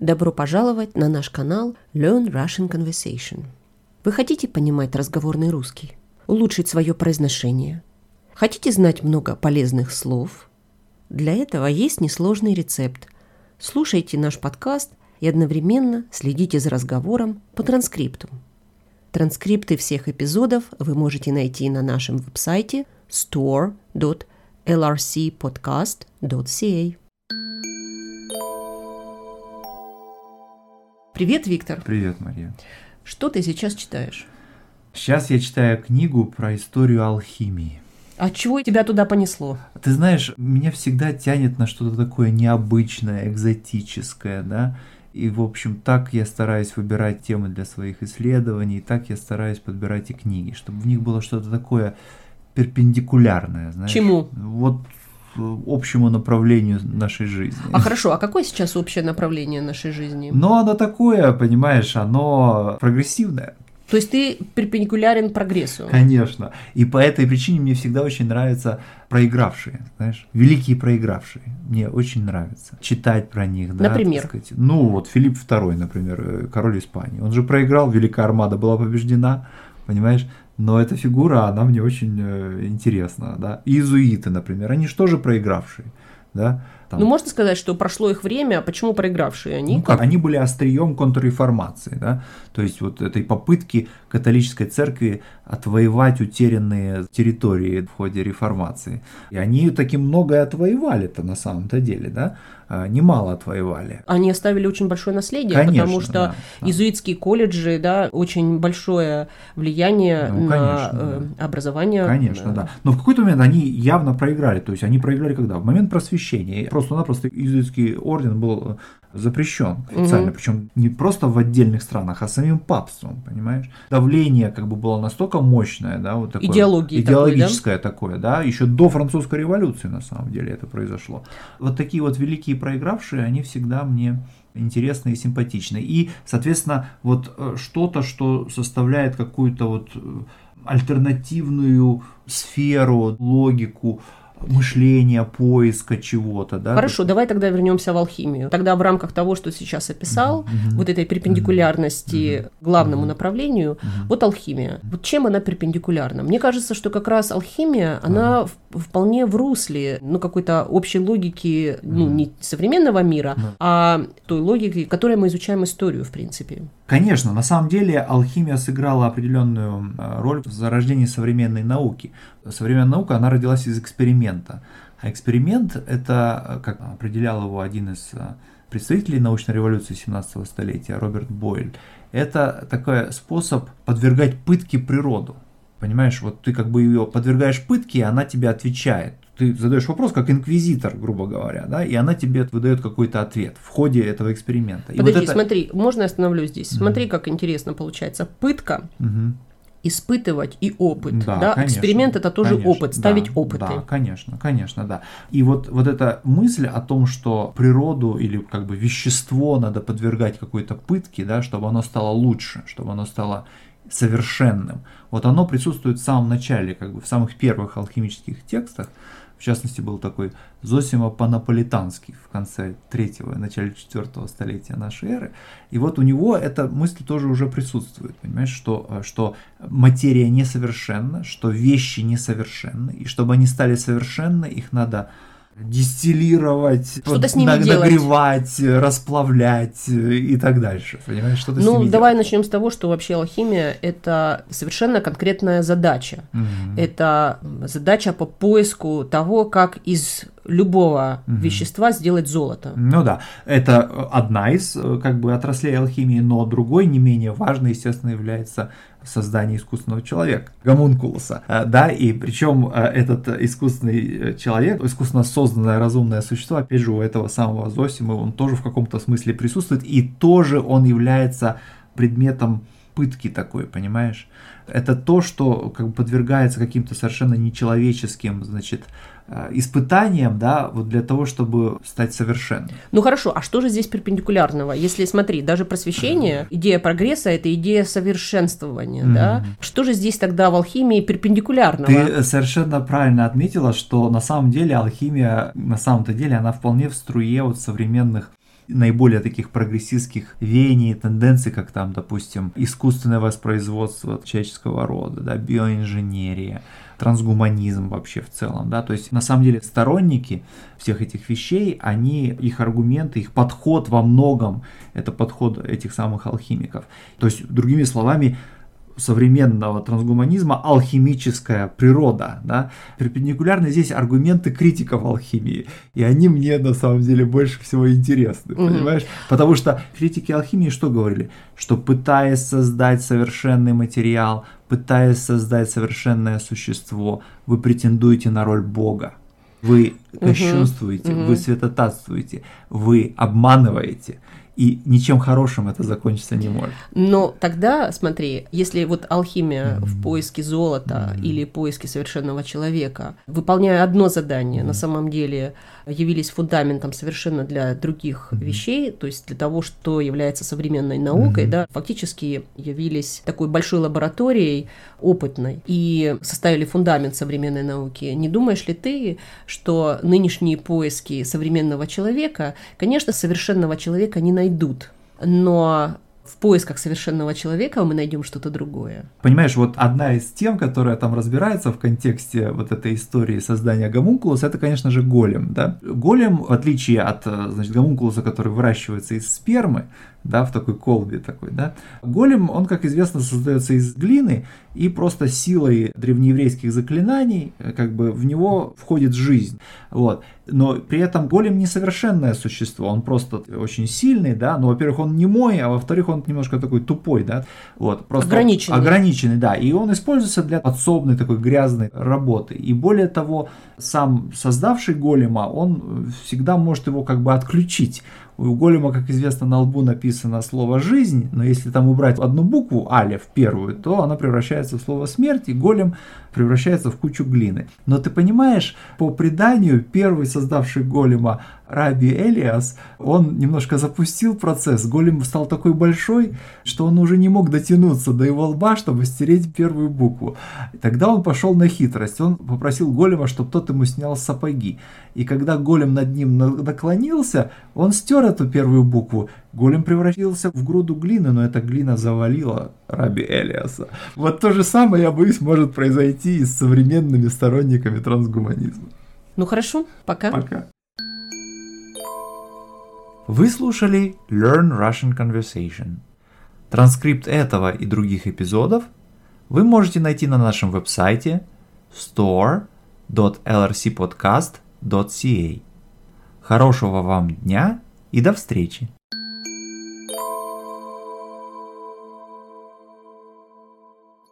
Добро пожаловать на наш канал Learn Russian Conversation. Вы хотите понимать разговорный русский? Улучшить свое произношение? Хотите знать много полезных слов? Для этого есть несложный рецепт. Слушайте наш подкаст и одновременно следите за разговором по транскрипту. Транскрипты всех эпизодов вы можете найти на нашем веб-сайте store.lrcpodcast.ca. Привет, Виктор. Привет, Мария. Что ты сейчас читаешь? Сейчас я читаю книгу про историю алхимии. А чего тебя туда понесло? Ты знаешь, меня всегда тянет на что-то такое необычное, экзотическое, да. И, в общем, так я стараюсь выбирать темы для своих исследований, так я стараюсь подбирать и книги, чтобы в них было что-то такое перпендикулярное, знаешь. Чему? Вот общему направлению нашей жизни. А хорошо, а какое сейчас общее направление нашей жизни? Но оно такое, понимаешь, оно прогрессивное. То есть ты перпендикулярен прогрессу? Конечно. И по этой причине мне всегда очень нравятся проигравшие, знаешь, великие проигравшие. Мне очень нравится читать про них. Да, например? Сказать. Ну вот Филипп II, например, э, король Испании. Он же проиграл, Великая Армада была побеждена, понимаешь? Но эта фигура, она мне очень э, интересна, да. Иезуиты, например, они же проигравшие, да. Там. Ну, можно сказать, что прошло их время, а почему проигравшие они? Ну как, они были острием контрреформации, да, то есть вот этой попытки католической церкви отвоевать утерянные территории в ходе реформации. И они таки многое отвоевали-то на самом-то деле, да, а, немало отвоевали. Они оставили очень большое наследие, конечно, потому что да, да. иезуитские колледжи, да, очень большое влияние ну, на конечно, э, да. образование. Конечно, да. Но в какой-то момент они явно проиграли, то есть они проиграли когда? В момент просвещения. Просто-напросто иезуитский орден был запрещен официально, угу. причем не просто в отдельных странах, а самим папством, понимаешь? Давление как бы было настолько мощное, да, вот такое Идеологии идеологическое такой, да? такое, да, еще до французской революции на самом деле это произошло. Вот такие вот великие проигравшие, они всегда мне интересны и симпатичны. И, соответственно, вот э, что-то, что составляет какую-то вот э, альтернативную сферу, логику, мышления, поиска чего-то. Да? Хорошо, давай тогда вернемся в алхимию. Тогда в рамках того, что сейчас описал, mm-hmm. вот этой перпендикулярности mm-hmm. главному mm-hmm. направлению, mm-hmm. вот алхимия. Вот чем она перпендикулярна? Мне кажется, что как раз алхимия, она mm-hmm. Вполне в русле, ну, какой-то общей логики, ну, не современного мира, а той логики, которой мы изучаем историю, в принципе. Конечно, на самом деле алхимия сыграла определенную э, роль в зарождении современной науки. Современная наука, она родилась из эксперимента. А эксперимент – это, э, как определял его один из э, представителей научной революции 17 столетия, Роберт Бойль, это такой способ подвергать пытке природу. Понимаешь, вот ты как бы ее подвергаешь пытке, и она тебе отвечает ты задаешь вопрос как инквизитор, грубо говоря, да, и она тебе выдает какой-то ответ в ходе этого эксперимента. Подожди, вот это... смотри, можно я остановлюсь здесь? Угу. Смотри, как интересно получается. Пытка, угу. испытывать и опыт. Да, да? Конечно, Эксперимент это тоже конечно, опыт, ставить да, опыты. Да, конечно, конечно, да. И вот, вот эта мысль о том, что природу или как бы вещество надо подвергать какой-то пытке, да, чтобы оно стало лучше, чтобы оно стало совершенным. Вот оно присутствует в самом начале, как бы в самых первых алхимических текстах. В частности, был такой Зосима Панаполитанский в конце третьего, начале четвертого столетия нашей эры. И вот у него эта мысль тоже уже присутствует, понимаешь, что, э, что материя несовершенна, что вещи несовершенны, и чтобы они стали совершенны, их надо дистиллировать, что-то с ними нагревать, делать. расплавлять и так дальше. Понимаешь, что-то Ну, с ними давай делать. начнем с того, что вообще алхимия это совершенно конкретная задача. Угу. Это задача по поиску того, как из любого угу. вещества сделать золото. Ну да, это одна из как бы отраслей алхимии, но другой не менее важный, естественно, является создание искусственного человека, гомункулуса, э, да, и причем э, этот искусственный э, человек, искусственно созданное разумное существо, опять же, у этого самого Зосима, он тоже в каком-то смысле присутствует, и тоже он является предметом пытки такой, понимаешь? Это то, что как бы подвергается каким-то совершенно нечеловеческим, значит, Э, испытанием, да, вот для того, чтобы стать совершенным. Ну хорошо, а что же здесь перпендикулярного? Если смотри, даже просвещение, mm-hmm. идея прогресса – это идея совершенствования, mm-hmm. да? Что же здесь тогда в алхимии перпендикулярного? Ты совершенно правильно отметила, что на самом деле алхимия, на самом-то деле, она вполне в струе вот современных наиболее таких прогрессистских веяний, тенденций, как там, допустим, искусственное воспроизводство человеческого рода, да, биоинженерия, трансгуманизм вообще в целом, да, то есть на самом деле сторонники всех этих вещей, они, их аргументы, их подход во многом, это подход этих самых алхимиков. То есть, другими словами, современного трансгуманизма алхимическая природа. Да? Перпендикулярно здесь аргументы критиков алхимии. И они мне на самом деле больше всего интересны. Mm-hmm. Понимаешь? Потому что критики алхимии что говорили? Что пытаясь создать совершенный материал, пытаясь создать совершенное существо, вы претендуете на роль Бога. Вы кощунствуете, uh-huh. вы святотатствуете, вы обманываете и ничем хорошим это закончиться не может. Но тогда, смотри, если вот алхимия mm-hmm. в поиске золота mm-hmm. или поиске совершенного человека, выполняя одно задание, mm-hmm. на самом деле явились фундаментом совершенно для других mm-hmm. вещей, то есть для того, что является современной наукой, mm-hmm. да, фактически явились такой большой лабораторией опытной и составили фундамент современной науки. Не думаешь ли ты, что нынешние поиски современного человека, конечно, совершенного человека не найдут, но в поисках совершенного человека мы найдем что-то другое. Понимаешь, вот одна из тем, которая там разбирается в контексте вот этой истории создания гомункулуса, это, конечно же, голем. Да? Голем, в отличие от значит, гомункулуса, который выращивается из спермы, да, в такой колбе такой, да. Голем, он, как известно, создается из глины, и просто силой древнееврейских заклинаний, э, как бы в него входит жизнь, вот. Но при этом голем несовершенное существо, он просто очень сильный, да, но, во-первых, он не мой, а во-вторых, он немножко такой тупой, да, вот. Просто ограниченный. Ограниченный, да, и он используется для подсобной такой грязной работы. И более того, сам создавший голема, он всегда может его как бы отключить у голема, как известно, на лбу написано слово «жизнь», но если там убрать одну букву, алев, первую, то она превращается в слово «смерть», и голем превращается в кучу глины. Но ты понимаешь, по преданию, первый создавший голема Раби Элиас, он немножко запустил процесс. Голем стал такой большой, что он уже не мог дотянуться до его лба, чтобы стереть первую букву. Тогда он пошел на хитрость. Он попросил голема, чтобы тот ему снял сапоги. И когда голем над ним наклонился, он стер эту первую букву. Голем превратился в груду глины, но эта глина завалила Раби Элиаса. Вот то же самое, я боюсь, может произойти и с современными сторонниками трансгуманизма. Ну хорошо, пока. Пока. Вы слушали Learn Russian Conversation. Транскрипт этого и других эпизодов вы можете найти на нашем веб-сайте store.lrcpodcast.ca. Хорошего вам дня и до встречи!